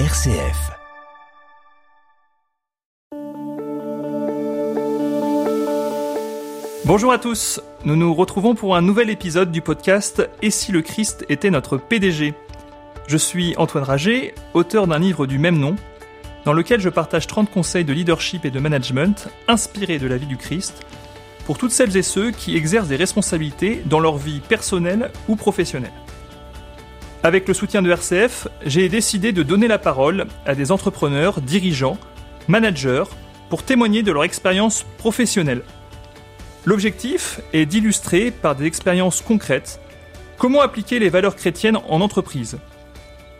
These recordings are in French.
RCF. Bonjour à tous, nous nous retrouvons pour un nouvel épisode du podcast Et si le Christ était notre PDG Je suis Antoine Rager, auteur d'un livre du même nom, dans lequel je partage 30 conseils de leadership et de management inspirés de la vie du Christ pour toutes celles et ceux qui exercent des responsabilités dans leur vie personnelle ou professionnelle. Avec le soutien de RCF, j'ai décidé de donner la parole à des entrepreneurs, dirigeants, managers, pour témoigner de leur expérience professionnelle. L'objectif est d'illustrer par des expériences concrètes comment appliquer les valeurs chrétiennes en entreprise,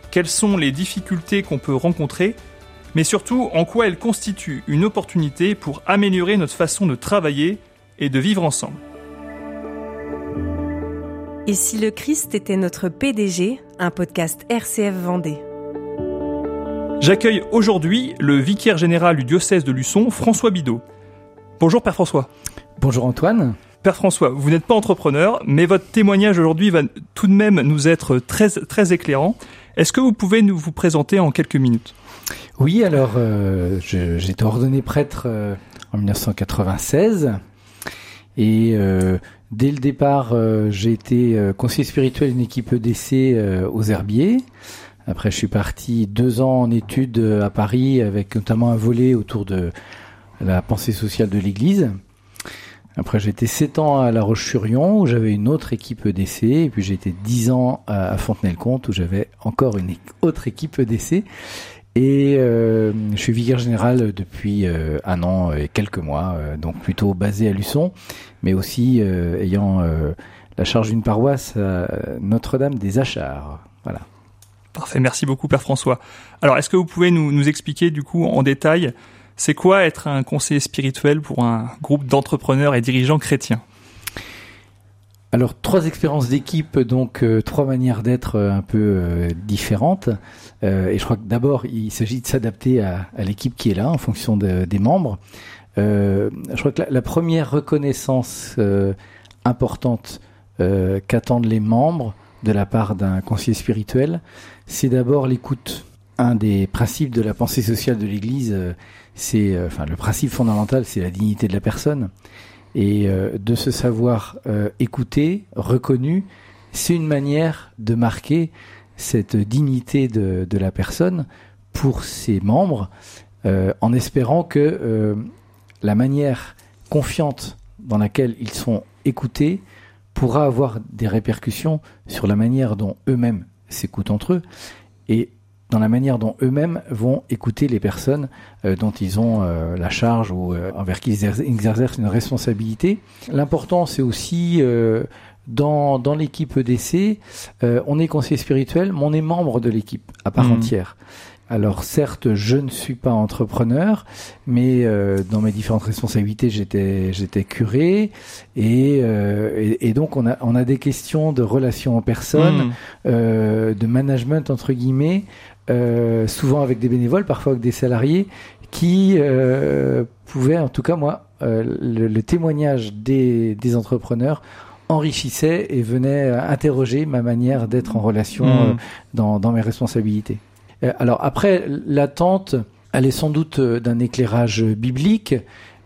quelles sont les difficultés qu'on peut rencontrer, mais surtout en quoi elles constituent une opportunité pour améliorer notre façon de travailler et de vivre ensemble. Et si le Christ était notre PDG, un podcast RCF Vendée. J'accueille aujourd'hui le vicaire général du diocèse de Luçon, François Bidot. Bonjour Père François. Bonjour Antoine. Père François, vous n'êtes pas entrepreneur, mais votre témoignage aujourd'hui va tout de même nous être très, très éclairant. Est-ce que vous pouvez nous vous présenter en quelques minutes? Oui, alors euh, j'ai été ordonné prêtre euh, en 1996 et euh, dès le départ euh, j'ai été euh, conseiller spirituel d'une équipe EDC aux Herbiers. Après je suis parti deux ans en études à Paris avec notamment un volet autour de la pensée sociale de l'Église. Après, j'ai été 7 ans à La Roche-sur-Yon, où j'avais une autre équipe EDC, et puis j'ai été 10 ans à Fontenay-le-Comte, où j'avais encore une autre équipe EDC. Et euh, je suis vicaire général depuis euh, un an et quelques mois, euh, donc plutôt basé à Luçon, mais aussi euh, ayant euh, la charge d'une paroisse à Notre-Dame des Achards. Voilà. Parfait, merci beaucoup Père François. Alors, est-ce que vous pouvez nous, nous expliquer du coup en détail c'est quoi être un conseiller spirituel pour un groupe d'entrepreneurs et dirigeants chrétiens? Alors trois expériences d'équipe, donc euh, trois manières d'être un peu euh, différentes. Et je crois que d'abord il s'agit de s'adapter à, l'équipe qui est là en fonction de, des membres. je crois que la, première reconnaissance importante qu'attendent les membres de la part d'un conseiller spirituel, c'est d'abord l'écoute. Un des principes de la pensée sociale de l'Église, c'est, enfin, le principe fondamental, c'est la dignité de la personne et euh, de se savoir euh, écouter, reconnu, c'est une manière de marquer cette dignité de, la personne pour ses membres, euh, en espérant que euh, la manière confiante dans laquelle ils sont écoutés pourra avoir des répercussions sur la manière dont eux-mêmes s'écoutent entre eux et dans la manière dont eux-mêmes vont écouter les personnes euh, dont ils ont la charge ou envers qui ils exercent une responsabilité. L'important, c'est aussi dans, dans l'équipe EDC, on est conseiller spirituel, mais on est membre de l'équipe à part Mhm. entière. Alors certes, je ne suis pas entrepreneur, mais euh, dans mes différentes responsabilités, j'étais j'étais curé et, euh, et, et donc on a on a des questions de relations en personne, Mmh. euh, de management entre guillemets, euh, souvent avec des bénévoles, parfois avec des salariés, qui euh, pouvaient, en tout cas moi, euh, le, le témoignage des, des entrepreneurs enrichissait et venait euh, interroger ma manière d'être en relation Mmh. euh, dans, dans mes responsabilités. Euh, alors après, l'attente, elle est sans doute d'un éclairage biblique.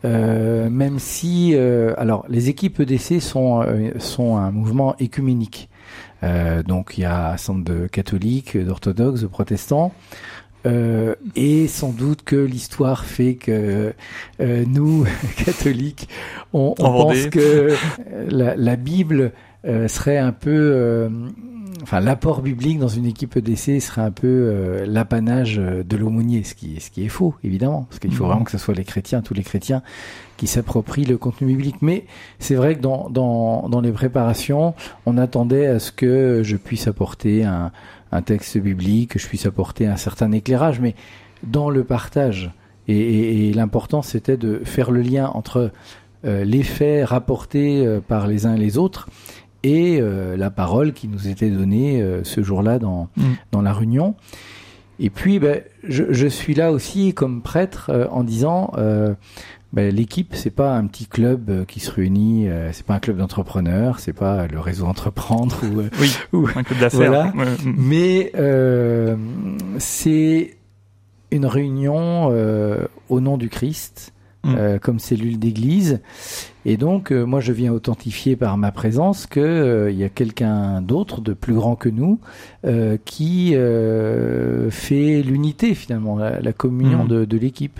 Euh, même si, euh, alors, les équipes EDC sont euh, sont un mouvement écuménique. Donc, il y a un centre de catholiques, d'orthodoxes, de protestants. Euh, et sans doute que l'histoire fait que euh, nous, catholiques, on, on En pense que euh, la, la Bible euh, serait un peu, euh, enfin l'apport biblique dans une équipe EDC serait un peu euh, l'apanage de l'aumônier, ce qui, ce qui est faux évidemment, parce qu'il faut Mhm. vraiment que ce soit les chrétiens, tous les chrétiens, qui s'approprient le contenu biblique. Mais c'est vrai que dans, dans, dans les préparations, on attendait à ce que je puisse apporter un, un texte biblique, que je puisse apporter un certain éclairage, mais dans le partage. Et, et, et l'important, c'était de faire le lien entre euh, les faits rapportés euh, par les uns et les autres et euh, la parole qui nous était donnée ce jour-là dans, Mm. dans la réunion. Et puis, ben, je, je suis là aussi comme prêtre en disant, ben, l'équipe, c'est pas un petit club euh, qui se réunit, euh, c'est pas un club d'entrepreneurs, c'est pas le réseau entreprendre ou, euh, Oui, ou- un club d'affaires. Voilà. Ouais, mmh. mais euh, c'est une réunion au nom du Christ mm. comme cellule d'église. Et donc, moi, je viens authentifier par ma présence qu'il y a quelqu'un d'autre, de plus grand que nous, qui fait l'unité, finalement, la, communion mm. de l'équipe.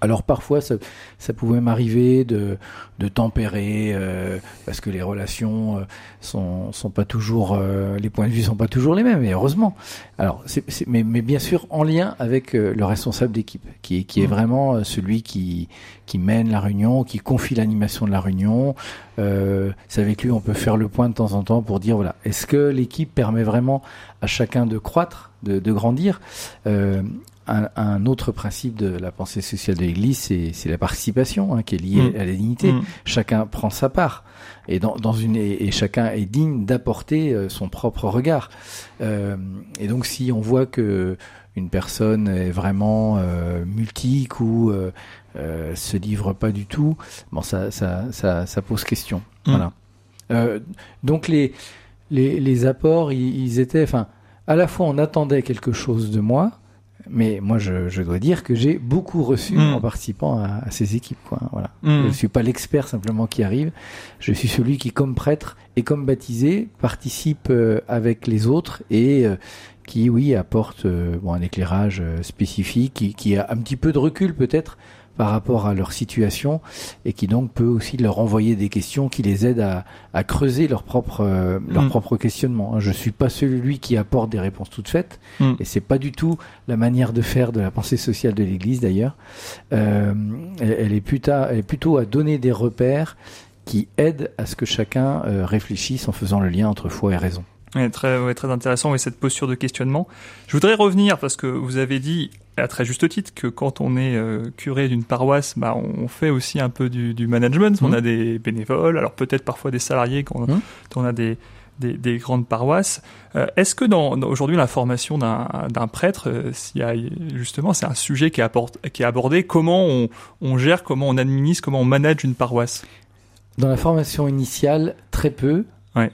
Alors parfois, ça, ça pouvait m'arriver de, de tempérer euh, parce que les relations euh, sont, sont pas toujours, euh, les points de vue sont pas toujours les mêmes. Et heureusement. Alors, mais, mais bien sûr en lien avec le responsable d'équipe, qui est, qui est mmh. vraiment celui qui, qui mène la réunion, qui confie l'animation de la réunion. c'est avec lui on peut faire le point de temps en temps pour dire voilà, est-ce que l'équipe permet vraiment à chacun de croître, de, de grandir? Un, autre principe de la pensée sociale de l'Église, c'est la participation hein, qui est liée mm. à la dignité. Mm. Chacun prend sa part et dans, dans une et, chacun est digne d'apporter euh, son propre regard. Euh, et donc, si on voit que une personne est vraiment euh, multique ou euh, euh, se livre pas du tout, bon, ça, ça, ça, ça pose question. Mm. Voilà. Euh, donc les, les, les apports, ils, ils étaient, enfin, à la fois on attendait quelque chose de moi, mais moi, je, je, dois dire que j'ai beaucoup reçu mm. en participant à, à, ces équipes. Quoi. Voilà. Mm. Je ne suis pas l'expert simplement qui arrive. Je suis celui qui, comme prêtre et comme baptisé, participe euh, avec les autres et euh, qui, oui, apporte euh, bon, un éclairage spécifique, qui, qui, a un petit peu de recul peut-être par rapport à leur situation et qui donc peut aussi leur envoyer des questions qui les aident à, à creuser leur propre euh, leur mm. propre questionnement. Hein. Je suis pas celui qui apporte des réponses toutes faites mm. et c'est pas du tout la manière de faire de la pensée sociale de l'Église d'ailleurs. Euh, elle, est plutôt, elle est plutôt à donner des repères qui aident à ce que chacun euh, réfléchisse en faisant le lien entre foi et raison. Ouais, très, ouais, très intéressant, et cette posture de questionnement. Je voudrais revenir, parce que vous avez dit, à très juste titre, que quand on est euh, curé d'une paroisse, bah, on fait aussi un peu du, du management. On mmh. a des bénévoles, alors peut-être parfois des salariés quand, mmh. on a des, des, des grandes paroisses. Euh, Est-ce que dans, dans aujourd'hui la formation d'un prêtre, euh, s'il y a justement, c'est un sujet qui est, apporte, qui est abordé, comment on, on gère, comment on administre, comment on manage une paroisse? Dans la formation initiale, très peu. Ouais.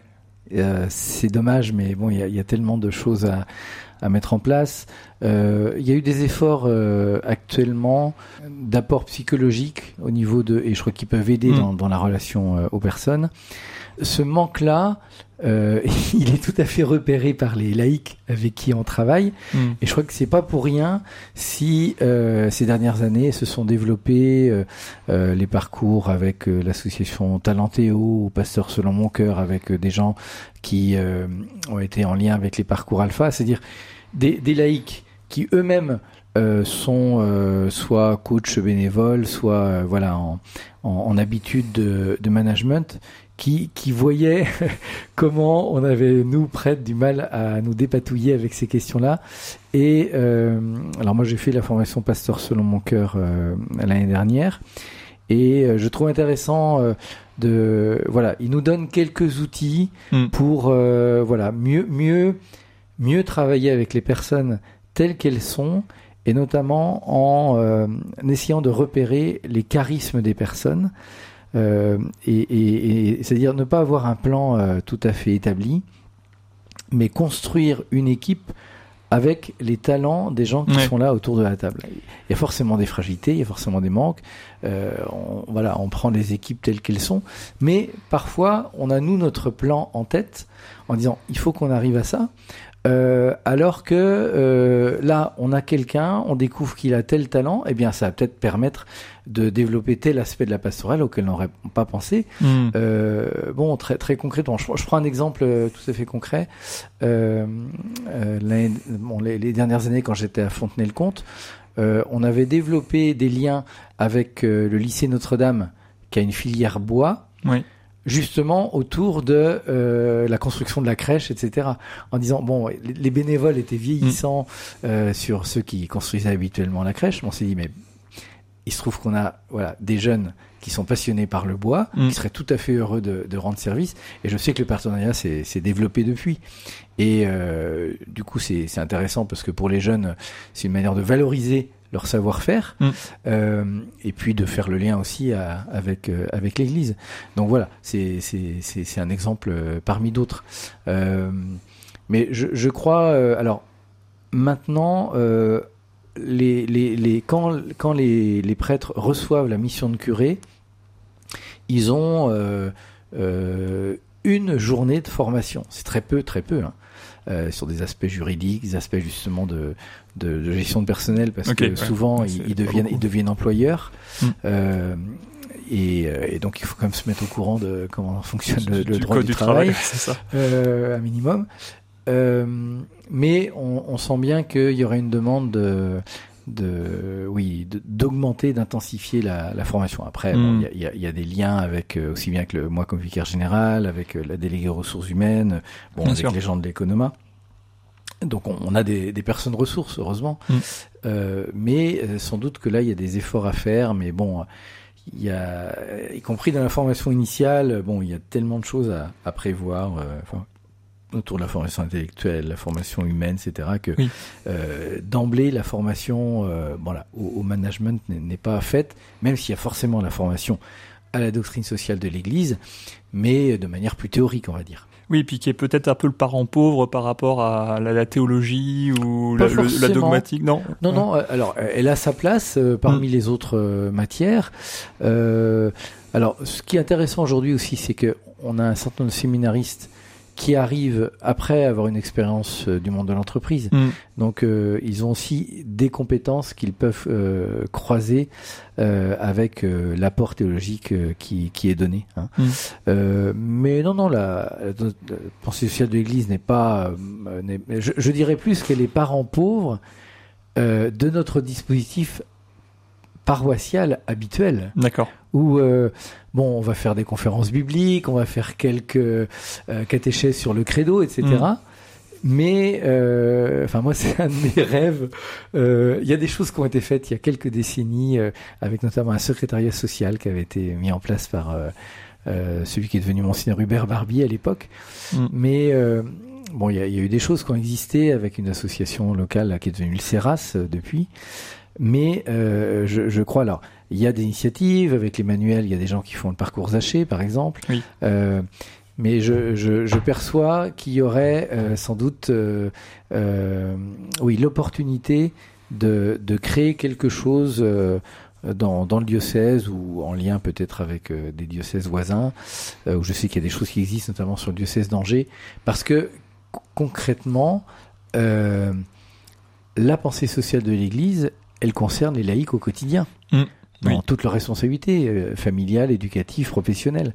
Euh, c'est dommage, mais bon, il y a, y a, tellement de choses à, à mettre en place. Euh, il y a eu des efforts euh, actuellement d'apport psychologique au niveau de, et je crois qu'ils peuvent aider mmh. dans, dans, la relation euh, aux personnes. Ce manque-là, euh, il est tout à fait repéré par les laïcs avec qui on travaille. Mm. Et je crois que c'est pas pour rien si euh, ces dernières années se sont développés euh, euh les parcours avec euh, l'association Talentéo ou Pasteur selon mon cœur, avec des gens qui ont été en lien avec les parcours alpha, c'est-à-dire des, des laïcs qui eux-mêmes euh, sont euh, soit coach bénévoles, soit euh, voilà en, en, en, habitude de, de management, qui, qui voyaient comment on avait nous prêtres du mal à nous dépatouiller avec ces questions-là. Et euh, alors moi j'ai fait la formation pasteur selon mon cœur l'année dernière, et je trouve intéressant de voilà, il nous donne quelques outils mm. pour voilà mieux mieux mieux travailler avec les personnes telles qu'elles sont et notamment en, euh, essayant de repérer les charismes des personnes, euh, et, et, et c'est-à-dire ne pas avoir un plan euh, tout à fait établi, mais construire une équipe avec les talents des gens qui ouais. sont là autour de la table. Il y a forcément des fragilités, il y a forcément des manques. Euh, on, voilà, on prend les équipes telles qu'elles sont, mais parfois on a nous notre plan en tête en disant il faut qu'on arrive à ça. Euh, alors que euh, là, on a quelqu'un, on découvre qu'il a tel talent, eh bien, ça va peut-être permettre de développer tel aspect de la pastorale auquel on n'aurait pas pensé. Mm. Euh, bon, très très concrètement, je, je, prends un exemple euh, tout à fait concret. Euh, euh, bon, les, les, dernières années, quand j'étais à Fontenay-le-Comte, on avait développé des liens avec le lycée Notre-Dame, qui a une filière bois. Oui justement autour de euh, la construction de la crèche, etc. En disant bon, les bénévoles étaient vieillissants mmh. euh, sur ceux qui construisaient habituellement la crèche. On s'est dit mais il se trouve qu'on a voilà des jeunes qui sont passionnés par le bois, mmh. qui seraient tout à fait heureux de, de rendre service. Et je sais que le partenariat s'est développé depuis. Et euh, du coup, c'est intéressant parce que pour les jeunes, c'est une manière de valoriser leur savoir-faire, mm. euh, et puis de faire le lien aussi à, avec euh, avec l'Église. Donc voilà, c'est c'est un exemple euh, parmi d'autres. Mais je, je crois, alors maintenant, les, les, les, quand, quand les, les prêtres reçoivent la mission de curé, ils ont euh, euh, une journée de formation. C'est très peu, très peu. Hein. Euh, sur des aspects juridiques, des aspects justement de, de, de gestion de personnel, parce que ouais. souvent ils, deviennent, ils deviennent employeurs. Mm. Euh, et, euh, et donc il faut quand même se mettre au courant de comment fonctionne le, le droit code du, travail, c'est ça. euh, un minimum. Euh, mais on, on sent bien qu'il y aurait une demande de, de oui, d'augmenter, d'intensifier la, la formation. Après, bon, Mm. il y, a, il y a- y a des liens avec euh, aussi bien que le moi comme vicaire général, avec euh, la déléguée ressources humaines, bon, Bien avec sûr. les gens de l'économa. Donc on, on a des, des personnes ressources, heureusement. Mm. Euh, mais sans doute que là, il y a des efforts à faire. Mais bon, il y a, y compris dans la formation initiale, bon, il y a tellement de choses à, à prévoir. euh, enfin, autour de la formation intellectuelle, la formation humaine, etc., que Oui. euh, d'emblée la formation euh, voilà, au, au management n'est pas faite, même s'il y a forcément la formation à la doctrine sociale de l'Église, mais de manière plus théorique, on va dire. Oui, puis qui est peut-être un peu le parent pauvre par rapport à la, la théologie ou la, le- la forcément. dogmatique, non? Non, non, euh, alors euh, elle a sa place euh, parmi les autres euh, matières. Euh, alors, ce qui est intéressant aujourd'hui aussi, c'est que on a un certain nombre de séminaristes qui arrivent après avoir une expérience euh, du monde de l'entreprise. Mm. Donc, euh, ils ont aussi des compétences qu'ils peuvent euh, croiser euh, avec l'apport théologique qui, qui est donné. hein. Mm. Mais non, non, la, la- la pensée sociale de l'Église n'est pas. je, je dirais plus qu'elle est parent pauvre euh, de notre dispositif paroissial habituel D'accord. où euh, bon on va faire des conférences bibliques on va faire quelques euh, catéchèses sur le credo etc Mm. mais euh, enfin moi c'est un de mes rêves Euh, il y a des choses qui ont été faites il y a quelques décennies euh, avec notamment un secrétariat social qui avait été mis en place par celui qui est devenu monseigneur Hubert Barbier à l'époque Mm. mais euh, bon il y, a, il y a eu des choses qui ont existé avec une association locale là, qui est devenue le CERAS depuis mais euh, je, je crois alors il y a des initiatives avec les manuels, il y a des gens qui font le parcours Zaché par exemple. Oui. Euh, mais je, je, je perçois qu'il y aurait euh, sans doute oui l'opportunité de, de créer quelque chose dans, dans le diocèse ou en lien peut-être avec des diocèses voisins, où je sais qu'il y a des choses qui existent, notamment sur le diocèse d'Angers, parce que concrètement, la pensée sociale de l'Église, elle concerne les laïcs au quotidien. Mm. Dans Oui. toutes leurs responsabilités, euh, familiales, éducatives, professionnelles.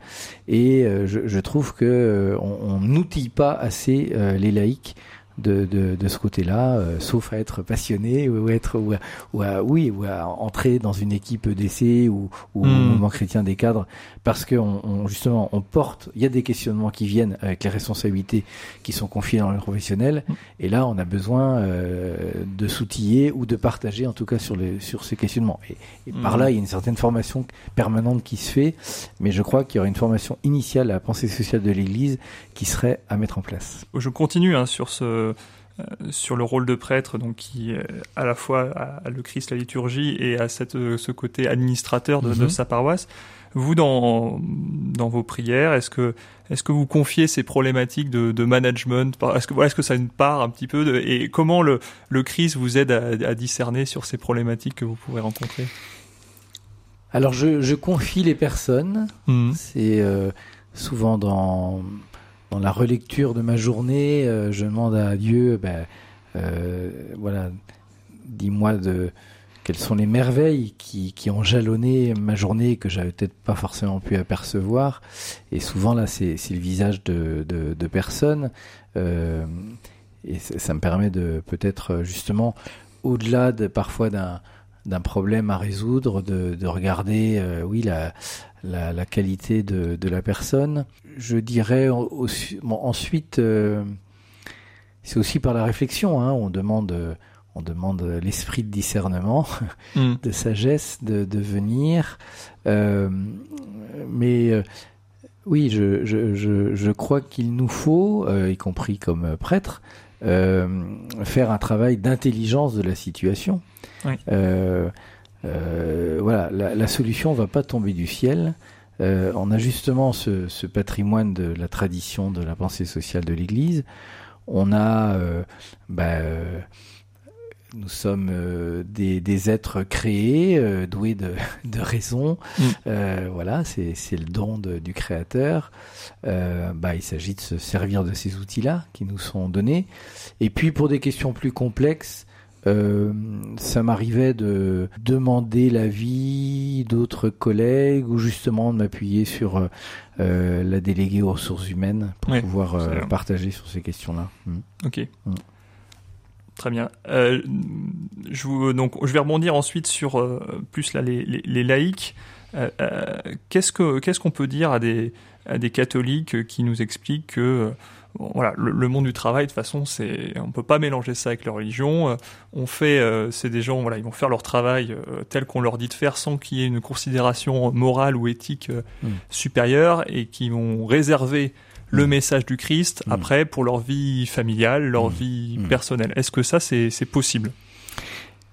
Et euh, je, je trouve que euh, on on n'outille pas assez euh, les laïcs de, de, de ce côté-là, euh, sauf à être passionné ou à être ou à, ou à- oui ou à entrer dans une équipe d'essai ou, ou au Mm. mouvement chrétien des cadres, parce que on, on- justement on porte, il y a des questionnements qui viennent avec les responsabilités qui sont confiées dans le professionnel, Mm. et là on a besoin euh, de s'outiller ou de partager en tout cas sur les sur ces questionnements. Et, et par Mm. là il y a une certaine formation permanente qui se fait, mais je crois qu'il y aurait une formation initiale à la pensée sociale de l'Église qui serait à mettre en place. Je continue hein, sur ce sur le rôle de prêtre, donc qui euh, à la fois a le Christ, la liturgie, et à cette, euh, ce côté administrateur de, de Mhm. sa paroisse. Vous, dans, dans vos prières, est-ce que, est-ce que vous confiez ces problématiques de, de management? Est-ce que, voilà, est-ce que ça a une part un petit peu de, Et comment le, le Christ vous aide à, à discerner sur ces problématiques que vous pouvez rencontrer? Alors je, je confie les personnes, Mhm. c'est euh, souvent dans dans la relecture de ma journée, euh, je demande à Dieu, ben, euh, voilà, dis-moi de quelles sont les merveilles qui, ont jalonné ma journée que j'avais peut-être pas forcément pu apercevoir. Et souvent là, c'est le visage de, de, de personnes. Euh, et ça ça me permet de peut-être justement, au-delà de parfois d'un d'un problème à résoudre, de, de regarder, euh, oui, la, la, la qualité de, de la personne. Je dirais aussi, bon, ensuite, euh, c'est aussi par la réflexion. Hein, on demande, on demande l'esprit de discernement, Mhm. de sagesse, de, de venir. Euh, mais oui, je, je, je, je crois qu'il nous faut, y compris comme prêtre, faire un travail d'intelligence de la situation. Oui. Euh, euh, voilà, la, la solution va pas tomber du ciel. Euh, on a justement ce, ce patrimoine de la tradition de la pensée sociale de l'Église. On a euh, bah, euh, nous sommes des, des, êtres créés, doués de, de raison. Mm. voilà, c'est le don du Créateur. bah, il s'agit de se servir de ces outils-là qui nous sont donnés. Et puis pour des questions plus complexes, euh, ça m'arrivait de demander l'avis d'autres collègues ou justement de m'appuyer sur euh, euh, la déléguée aux ressources humaines pour pouvoir partager sur ces questions-là. Mm. Ok. Mm. Très bien. je, donc, je vais rebondir ensuite sur plus là, les, les, laïcs. qu'est-ce que qu'est-ce qu'on peut dire à des, à des catholiques qui nous expliquent que voilà, le, monde du travail, de toute façon, c'est, on peut pas mélanger ça avec la religion. Euh, on fait, euh, c'est des gens, voilà, ils vont faire leur travail euh, tel qu'on leur dit de faire, sans qu'il y ait une considération morale ou éthique mm. supérieure, et qui vont réserver le mm. message du Christ mm. après pour leur vie familiale, leur vie personnelle. Est-ce que ça, c'est, possible?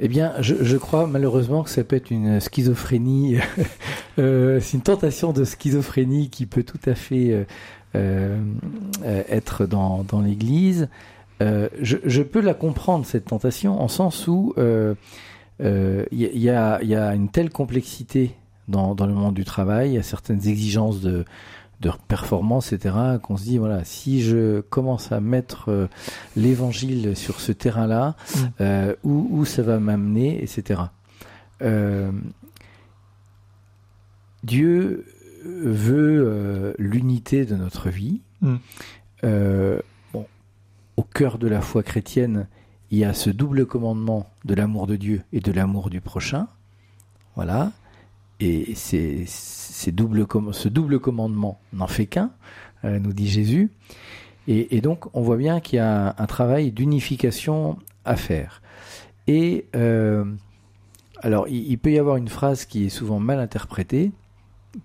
Eh bien, je, je, crois malheureusement que ça peut être une schizophrénie, c'est une tentation de schizophrénie qui peut tout à fait euh, euh, être dans, dans l'Église. Euh, je, je, peux la comprendre, cette tentation, en sens où il y, y, a, y, a, une telle complexité dans, dans, le monde du travail, il y a certaines exigences de, de performance, etc., qu'on se dit, voilà, si je commence à mettre l'évangile sur ce terrain-là, mm. euh, où, où, ça va m'amener, etc. Euh, Dieu veut euh, l'unité de notre vie. Mm. Euh, bon, au cœur de la foi chrétienne, il y a ce double commandement de l'amour de Dieu et de l'amour du prochain. Voilà. Et ce double commandement n'en fait qu'un, euh, nous dit Jésus. Et, donc, on voit bien qu'il y a un, travail d'unification à faire. Et alors, il, peut y avoir une phrase qui est souvent mal interprétée,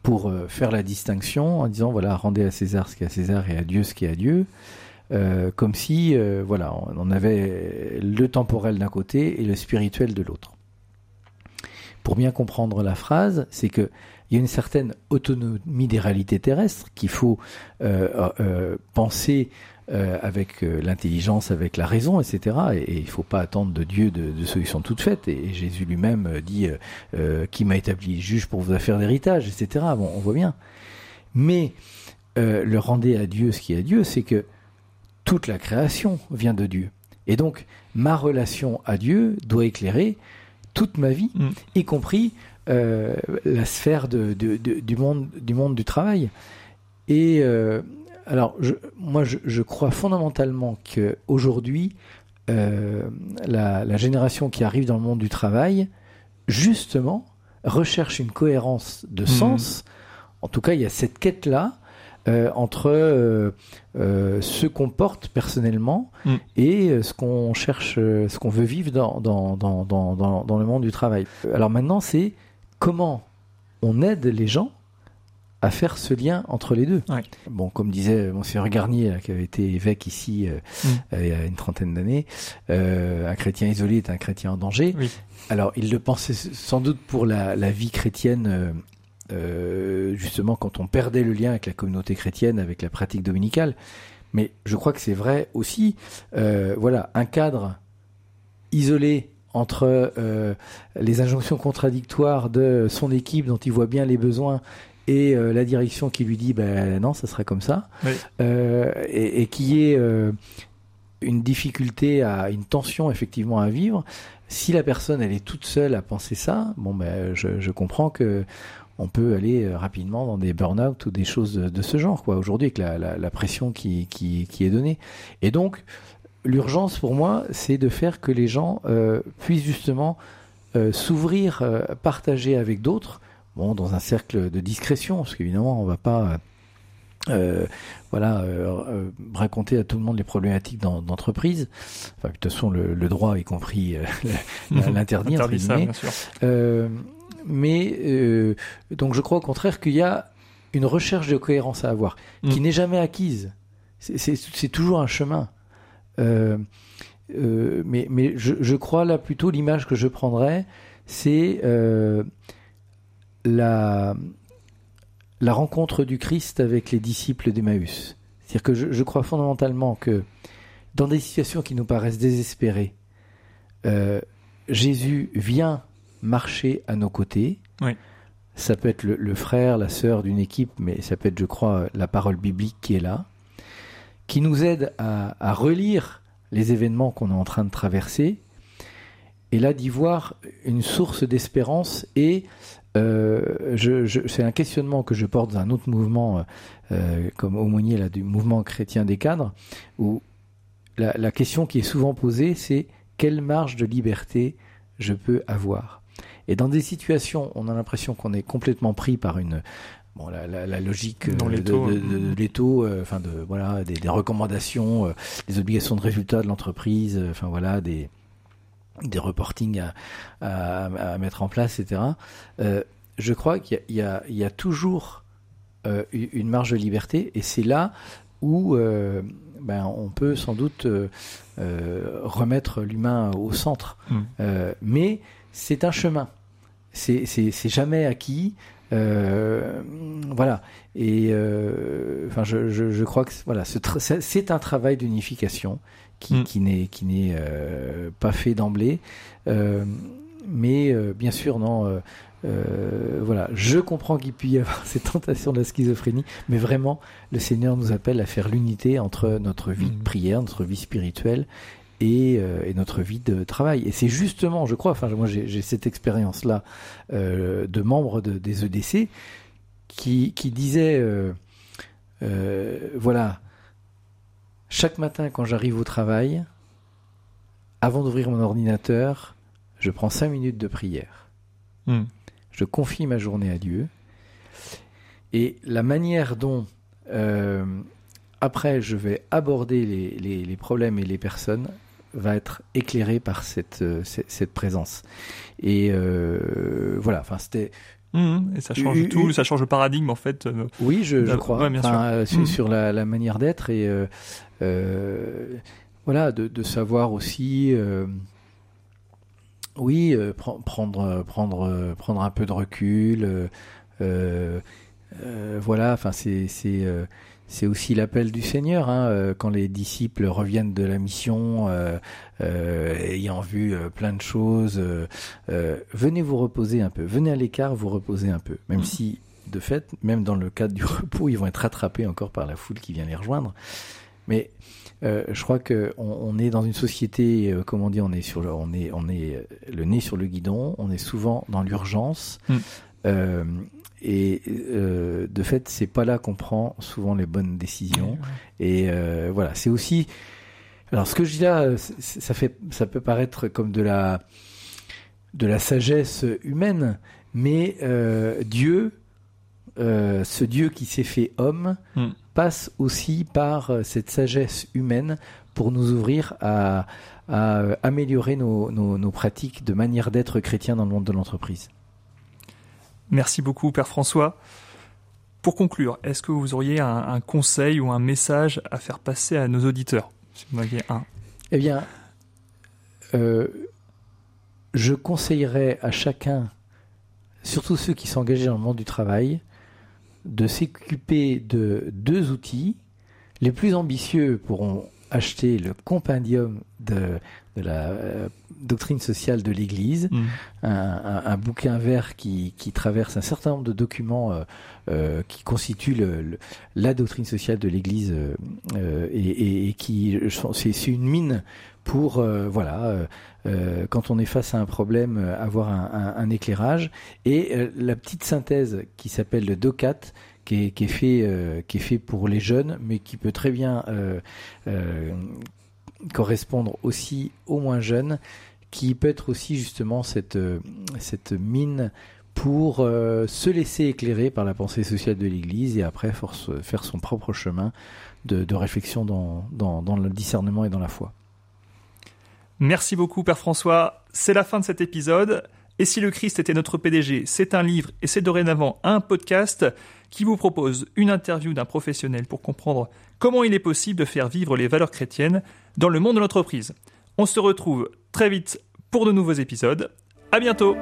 pour euh, faire la distinction en disant voilà rendez à César ce qui est à César et à Dieu ce qui est à Dieu euh, comme si euh, voilà on avait le temporel d'un côté et le spirituel de l'autre pour bien comprendre la phrase c'est que il y a une certaine autonomie des réalités terrestres qu'il faut penser euh, avec euh, l'intelligence, avec la raison, etc. Et, il ne faut pas attendre de Dieu de, de solutions toutes faites. Et, Jésus lui-même euh, dit qui m'a établi juge pour vos affaires d'héritage, etc. Bon, on voit bien. Mais le rendez à Dieu ce qui est à Dieu, c'est que toute la création vient de Dieu. Et donc, ma relation à Dieu doit éclairer toute ma vie, mm. y compris la sphère de, de, du, monde, du monde du travail. Et alors, je, moi, je, crois fondamentalement que aujourd'hui, euh, la, génération qui arrive dans le monde du travail, justement, recherche une cohérence de hmm. sens. En tout cas, il y a cette quête-là euh, entre euh, ce qu'on porte personnellement hmm. et ce qu'on cherche, ce qu'on veut vivre dans, dans, dans, dans, dans le monde du travail. Alors maintenant, c'est comment on aide les gens à faire ce lien entre les deux. Bon, comme disait Monsieur Garnier, qui avait été évêque ici euh, mm. euh, il y a une trentaine d'années, euh, un chrétien isolé est un chrétien en danger. Alors, il le pensait sans doute pour la, la vie chrétienne, euh, justement quand on perdait le lien avec la communauté chrétienne, avec la pratique dominicale. Mais je crois que c'est vrai aussi. voilà, un cadre isolé entre les injonctions contradictoires de son équipe dont il voit bien les besoins et euh, la direction qui lui dit ben non, ça sera comme ça, euh, et, et, qui est euh, une difficulté à une tension effectivement à vivre. Si la personne elle est toute seule à penser ça, bon ben je, je comprends que on peut aller rapidement dans des burn-out ou des choses de, ce genre quoi. Aujourd'hui avec la, la, la, pression qui, qui, qui est donnée, et donc l'urgence pour moi c'est de faire que les gens euh, puissent justement s'ouvrir, partager avec d'autres bon, dans un cercle de discrétion, parce qu'évidemment, on va pas euh, voilà, euh, raconter à tout le monde les problématiques d'entreprise. Enfin, de toute façon, le, droit, y compris euh, l'interdit, mais donc, je crois au contraire qu'il y a une recherche de cohérence à avoir, qui mm. n'est jamais acquise. C'est toujours un chemin. mais mais je, je, crois là plutôt l'image que je prendrais, c'est la, la rencontre du Christ avec les disciples d'Emmaüs. C'est-à-dire que je, crois fondamentalement que dans des situations qui nous paraissent désespérées, euh, Jésus vient marcher à nos côtés. Oui. Ça peut être le, le frère, la sœur d'une équipe, mais ça peut être, je crois, la parole biblique qui est là, qui nous aide à, à relire les événements qu'on est en train de traverser, et là d'y voir une source d'espérance et euh, je, je, c'est un questionnement que je porte dans un autre mouvement, euh, comme aumônier là, du mouvement chrétien des cadres, où la, la question qui est souvent posée, c'est quelle marge de liberté je peux avoir? Et dans des situations, on a l'impression qu'on est complètement pris par une bon, la, la, la logique Dans euh, de, l'étau, de, hein. de, de l'étau, euh, enfin de voilà, des, des recommandations, euh, des obligations de résultat de l'entreprise, euh, enfin voilà, des des reportings à, à, à mettre en place, etc. Je crois qu'il y a, y y toujours une marge de liberté, et c'est là où ben, on peut sans doute remettre l'humain au centre. Mm. Euh, mais c'est un chemin. C'est jamais acquis. Euh, voilà. Et euh, enfin, je, je, je crois que voilà, ce tra- c'est un travail d'unification qui, Mm. qui n'est qui n'est euh, pas fait d'emblée. Mais bien sûr, non. voilà, je comprends qu'il puisse y avoir cette tentation de la schizophrénie, mais vraiment, le Seigneur nous appelle à faire l'unité entre notre vie de Mhm. prière, notre vie spirituelle et, euh, et notre vie de travail. Et c'est justement, je crois, enfin moi j'ai cette expérience-là euh, de membres de, des EDC qui, qui disaient, euh, voilà, chaque matin quand j'arrive au travail, avant d'ouvrir mon ordinateur, je prends cinq minutes de prière. Mm. Je confie ma journée à Dieu. Et la manière dont euh, après je vais aborder les, les- les problèmes et les personnes va être éclairée par cette, euh, cette, cette présence. Et euh, voilà, enfin c'était... Mm. Et ça change U- u- tout, ça change le paradigme en fait. euh, Oui, je, je crois. Ouais, bien Enfin, euh, sur, Mhm. sur la, la manière d'être et euh, euh, voilà, de, de savoir aussi, euh, oui, pre- prendre, prendre, prendre un peu de recul. voilà, enfin, c'est, c'est, aussi l'appel du Seigneur hein, euh, quand les disciples reviennent de la mission, euh, euh, ayant vu plein de choses. euh, venez vous reposer un peu, venez à l'écart vous reposer un peu, même Mhm. si de fait, même dans le cadre du repos, ils vont être rattrapés encore par la foule qui vient les rejoindre. Mais euh, je crois que on, on est dans une société, euh, comme on dit, on est sur le, on est, on est le nez sur le guidon. On est souvent dans l'urgence. Mm. Euh, et euh, de fait, c'est pas là qu'on prend souvent les bonnes décisions. Et euh, voilà, c'est aussi. Alors, ce que je dis là, ça fait, ça peut paraître comme de la, de la sagesse humaine, mais Dieu, ce Dieu qui s'est fait homme, Mm. passe aussi par cette sagesse humaine pour nous ouvrir à, à améliorer nos, nos, nos pratiques de manière d'être chrétien dans le monde de l'entreprise. Merci beaucoup, Père François. Pour conclure, est-ce que vous auriez un, conseil ou un message à faire passer à nos auditeurs Si vous un? Eh bien, euh, je conseillerais à chacun, surtout ceux qui sont engagés dans le monde du travail, de s'occuper de deux outils. Les plus ambitieux pourront acheter le compendium de, de la euh, doctrine sociale de l'Église, Mm. un, bouquin vert qui, qui traverse un certain nombre de documents euh, euh, qui constituent le- le- la doctrine sociale de l'Église euh, et, et- et qui c'est une mine pour voilà quand on est face à un problème avoir un, un- un éclairage et la petite synthèse qui s'appelle le DOCAT qui est, qui est fait euh, qui est fait pour les jeunes mais qui peut très bien euh, euh, correspondre aussi aux moins jeunes qui peut être aussi justement cette, euh, cette mine pour euh, se laisser éclairer par la pensée sociale de l'Église et après force- faire son propre chemin de, réflexion dans, dans le discernement et dans la foi. Merci beaucoup, Père François. C'est la fin de cet épisode. Et si le Christ était notre PDG, c'est un livre et c'est dorénavant un podcast qui vous propose une interview d'un professionnel pour comprendre comment il est possible de faire vivre les valeurs chrétiennes dans le monde de l'entreprise. On se retrouve très vite pour de nouveaux épisodes. À bientôt!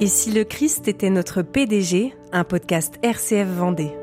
Et si le Christ était notre PDG, un podcast RCF Vendée.